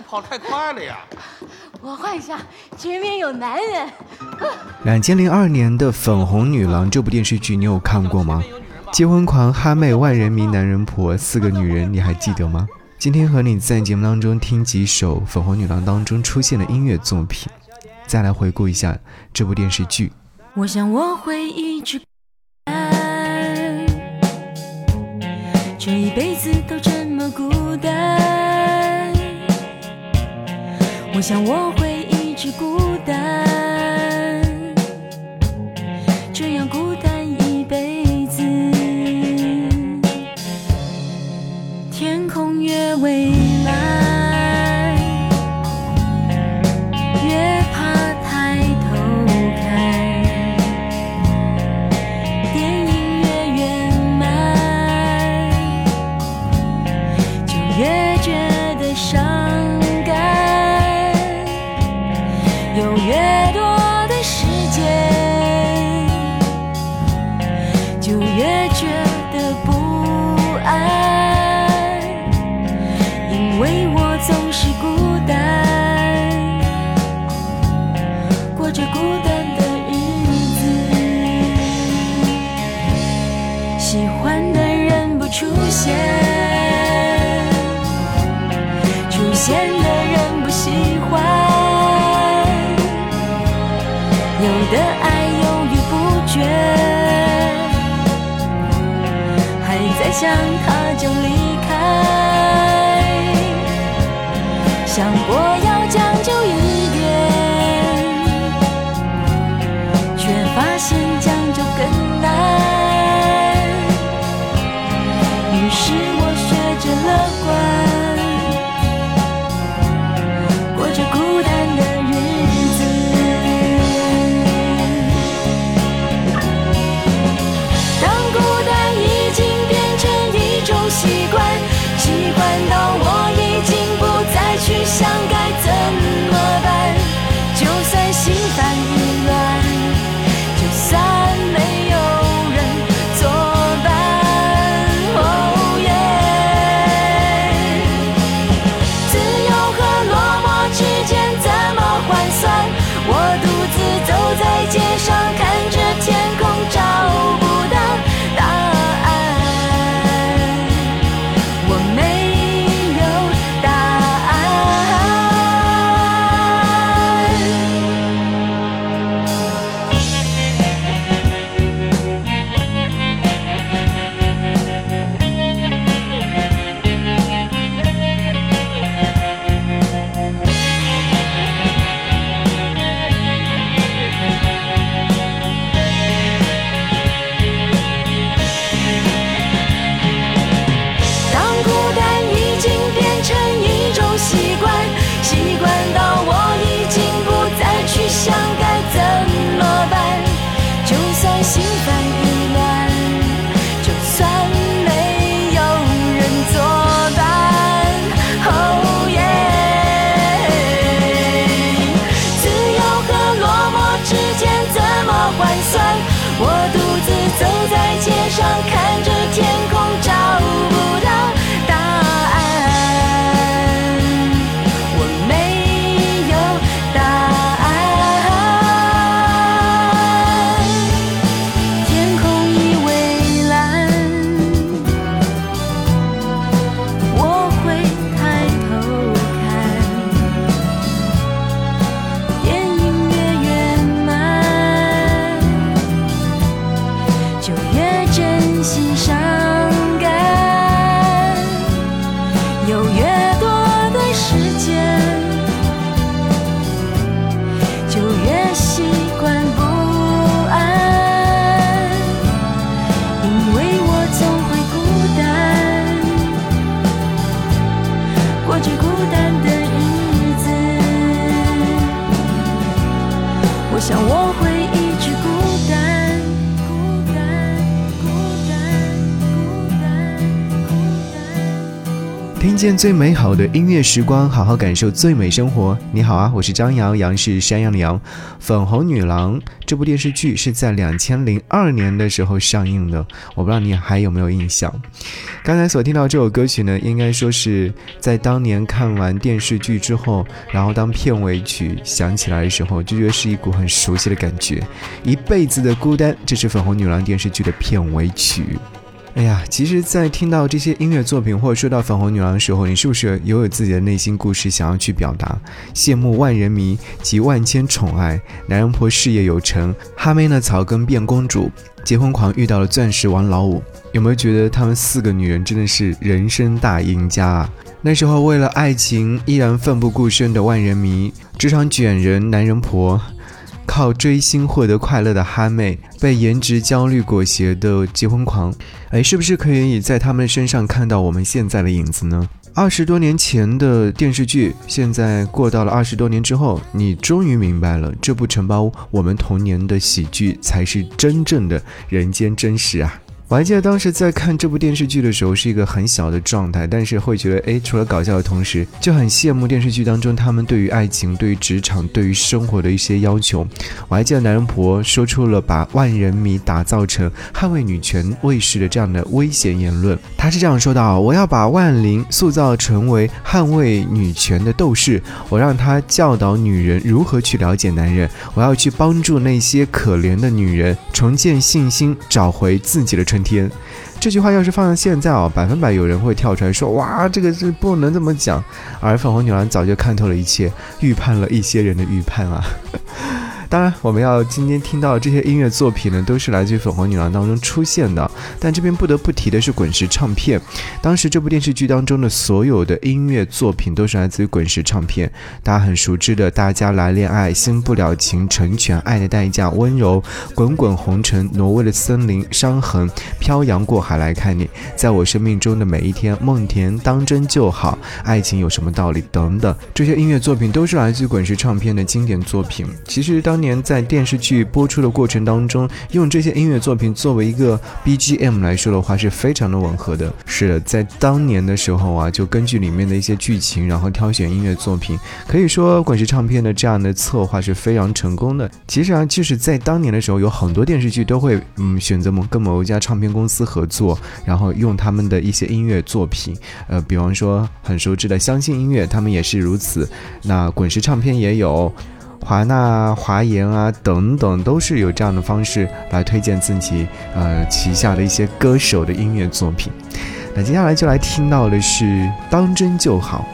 跑太快了呀。我换一下前面有男人。两千零二年的粉红女郎这部电视剧你有看过吗？结婚狂哈妹万人迷男人婆四个女人你还记得吗？今天和你在节目当中听几首粉红女郎当中出现的音乐作品。再来回顾一下这部电视剧。我想我会一直这一辈子都这么孤我想我会一直孤现出现的人不喜欢，有的爱犹豫不决，还在想他就离开。想过要。听见最美好的音乐时光，好好感受最美生活。你好啊，我是张扬，杨是山羊的羊，《粉红女郎》这部电视剧是在两千零二年的时候上映的，我不知道你还有没有印象。刚才所听到这首歌曲呢，应该说是在当年看完电视剧之后，然后当片尾曲响起来的时候，就觉得是一股很熟悉的感觉。一辈子的孤单，这是《粉红女郎》电视剧的片尾曲。哎呀，其实，在听到这些音乐作品或者说到粉红女郎的时候，你是不是也有自己的内心故事想要去表达？羡慕万人迷及万千宠爱，男人婆事业有成，哈妹呢草根变公主，结婚狂遇到了钻石王老五，有没有觉得他们四个女人真的是人生大赢家啊？那时候为了爱情依然奋不顾身的万人迷，职场卷人男人婆。靠追星获得快乐的哈妹，被颜值焦虑裹挟的结婚狂，哎，是不是可以在他们身上看到我们现在的影子呢？二十多年前的电视剧，现在过到了二十多年之后，你终于明白了，这部承包我们童年的喜剧，才是真正的人间真实啊！我还记得当时在看这部电视剧的时候，是一个很小的状态，但是会觉得，哎，除了搞笑的同时，就很羡慕电视剧当中他们对于爱情、对于职场、对于生活的一些要求。我还记得男人婆说出了把万人迷打造成捍卫女权卫士的这样的危险言论。他是这样说的：“我要把万灵塑造成为捍卫女权的斗士，我让她教导女人如何去了解男人，我要去帮助那些可怜的女人重建信心，找回自己的纯。”天，这句话要是放在现在啊，百分百有人会跳出来说：“哇，这个是不能这么讲。”而粉红女郎早就看透了一切，预判了一些人的预判啊。当然，我们要今天听到这些音乐作品呢，都是来自于《粉红女郎》当中出现的。但这边不得不提的是滚石唱片。当时这部电视剧当中的所有的音乐作品都是来自于滚石唱片。大家很熟知的《大家来恋爱》《新不了情》《成全》《爱的代价》《温柔》《滚滚红尘》《挪威的森林》《伤痕》《漂洋过海来看你》在我生命中的每一天《梦田当真就好》《爱情有什么道理》等等，这些音乐作品都是来自于滚石唱片的经典作品。其实当当年在电视剧播出的过程当中，用这些音乐作品作为一个 BGM 来说的话，是非常的吻合的。是的，在当年的时候啊，就根据里面的一些剧情，然后挑选音乐作品，可以说滚石唱片的这样的策划是非常成功的。其实啊，就是在当年的时候，有很多电视剧都会嗯选择某跟某一家唱片公司合作，然后用他们的一些音乐作品，呃，比方说很熟知的相信音乐，他们也是如此。那滚石唱片也有。华纳、华研啊等等，都是有这样的方式来推荐自己呃旗下的一些歌手的音乐作品。那接下来就来听到的是《当真就好》。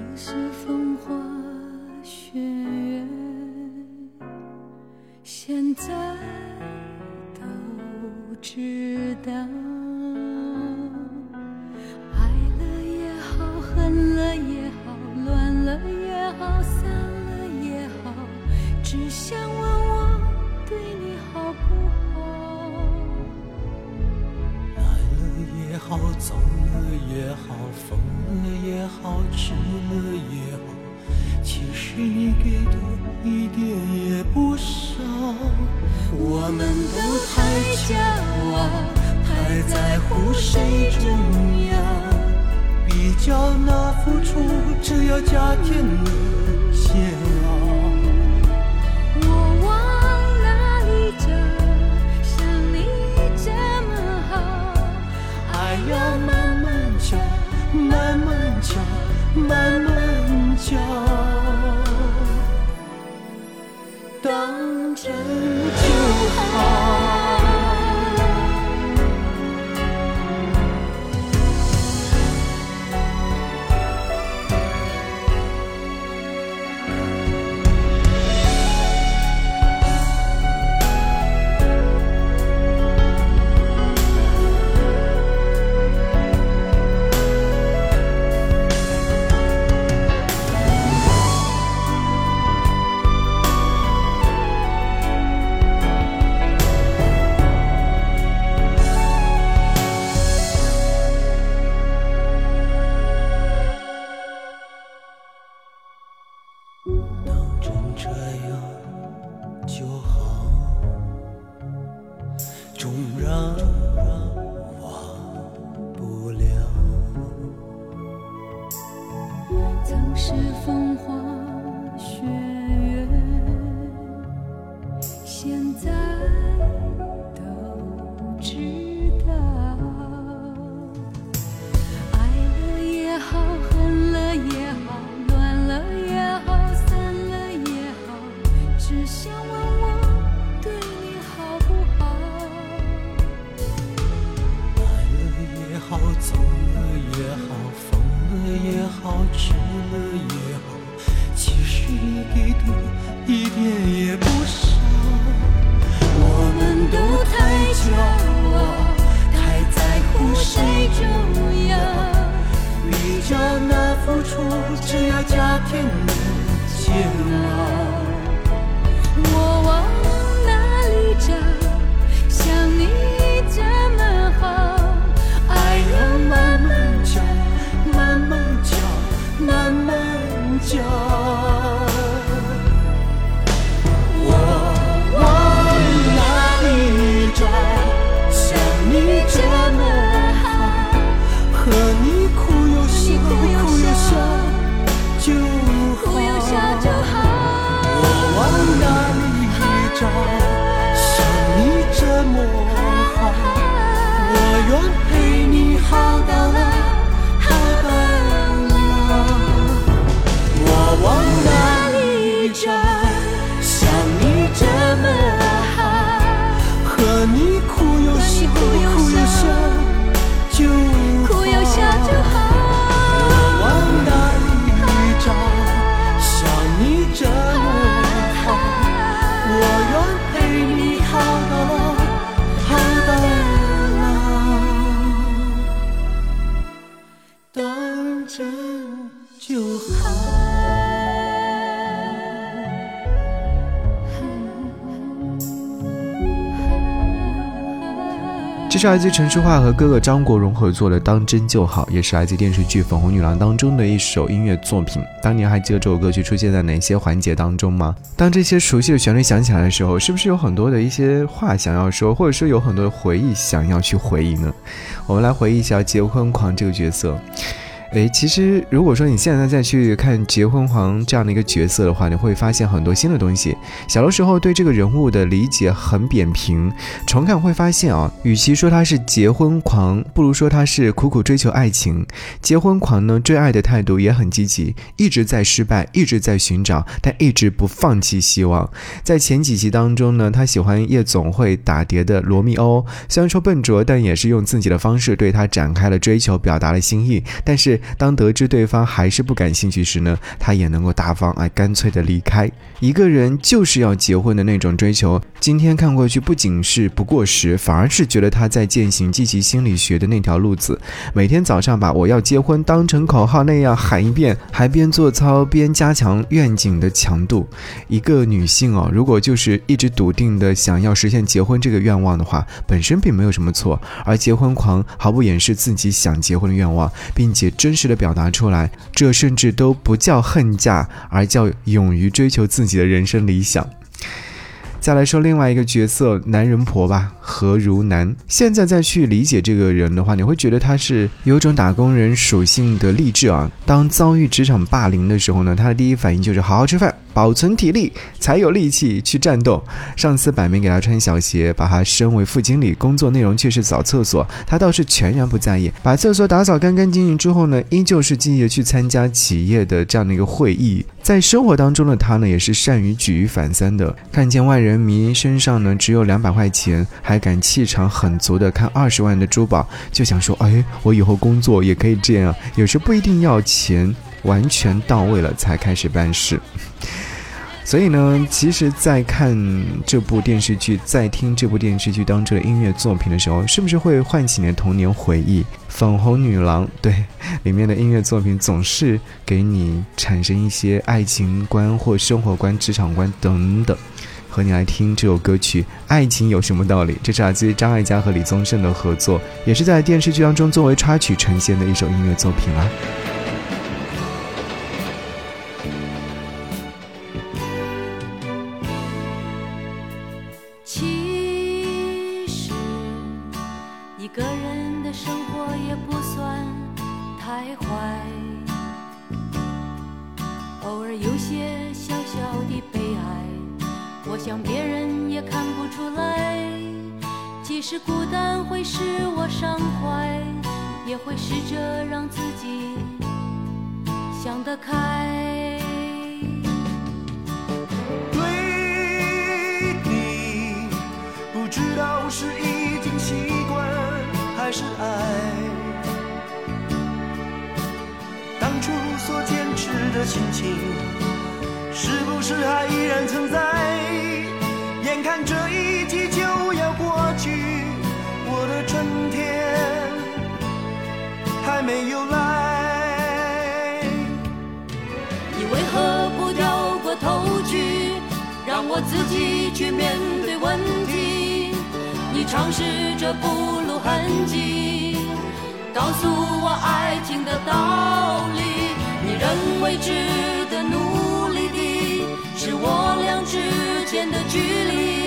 都是风花雪月现在都知道。爱了也好，恨了也好，乱了也好，散了也好，只想好走了也好，疯了也好，吃了也好，其实你给的一点也不少。我们都太骄傲，太在乎谁重要，比较那付出，只要加添了当真这样就好。让一点也不这是来自陈淑桦和哥哥张国荣合作的《当真就好》，也是来自电视剧《粉红女郎》当中的一首音乐作品。当年还记得这首歌曲出现在哪些环节当中吗？当这些熟悉的旋律响起来的时候，是不是有很多的一些话想要说，或者说有很多的回忆想要去回忆呢？我们来回忆一下结婚狂这个角色。诶，其实如果说你现在再去看结婚狂这样的一个角色的话，你会发现很多新的东西。小的时候对这个人物的理解很扁平，重看会发现啊，与其说他是结婚狂，不如说他是苦苦追求爱情。结婚狂呢，追爱的态度也很积极，一直在失败，一直在寻找，但一直不放弃希望。在前几集当中呢，他喜欢夜总会打碟的罗密欧，虽然说笨拙，但也是用自己的方式对他展开了追求，表达了心意。但是当得知对方还是不感兴趣时呢，他也能够大方而干脆的离开。一个人就是要结婚的那种追求，今天看过去不仅是不过时，反而是觉得他在践行积极心理学的那条路子。每天早上把我要结婚当成口号那样喊一遍，还边做操边加强愿景的强度。一个女性哦，如果就是一直笃定的想要实现结婚这个愿望的话，本身并没有什么错。而结婚狂毫不掩饰自己想结婚的愿望，并且真实的表达出来，这甚至都不叫恨嫁，而叫勇于追求自己己的人生理想。再来说另外一个角色，男人婆吧，何如南。现在再去理解这个人的话，你会觉得他是有种打工人属性的励志啊。当遭遇职场霸凌的时候呢，他的第一反应就是好好吃饭，保存体力，才有力气去战斗。上司摆明给他穿小鞋，把他升为副经理，工作内容却是扫厕所，他倒是全然不在意。把厕所打扫干干净净之后呢，依旧是积极的去参加企业的这样的一个会议。在生活当中的他呢，也是善于举一反三的。看见万人迷身上呢只有两百块钱，还敢气场很足的看二十万的珠宝，就想说，哎，我以后工作也可以这样。有时不一定要钱完全到位了才开始办事。所以呢，其实，在看这部电视剧，在听这部电视剧当中的音乐作品的时候，是不是会唤起你的童年回忆？粉红女郎，对，里面的音乐作品总是给你产生一些爱情观或生活观、职场观等等。和你来听这首歌曲《爱情有什么道理》，这是来自于张艾嘉和李宗盛的合作，也是在电视剧当中作为插曲呈现的一首音乐作品啊。而有些小小的悲哀，我想别人也看不出来。即使孤单会使我伤怀，也会试着让自己想得开。对你，不知道是已经习惯还是爱。的心情，是不是还依然存在？眼看这一季就要过去，我的春天还没有来。你为何不掉过头去，让我自己去面对问题？你尝试着不露痕迹，告诉我爱情的道理。未知的努力的，是我俩之间的距离。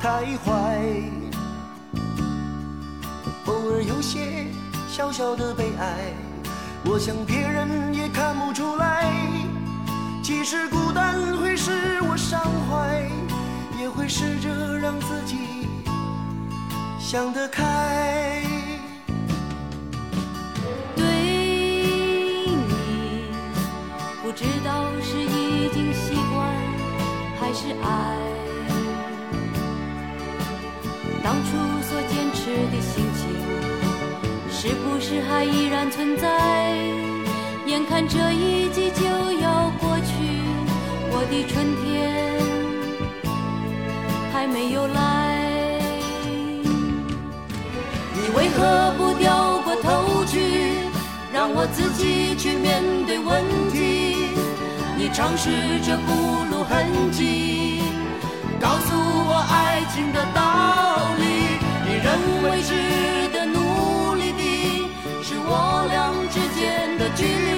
太坏，偶尔有些小小的悲哀，我想别人也看不出来。即使孤单会使我伤怀，也会试着让自己想得开。对你，不知道是已经习惯还是爱。当初所坚持的心情，是不是还依然存在？眼看这一季就要过去，我的春天还没有来。你为何不掉过头去，让我自己去面对问题？你尝试着不露痕迹，告诉我爱情的道理。你认为之的努力的，是我俩之间的距离。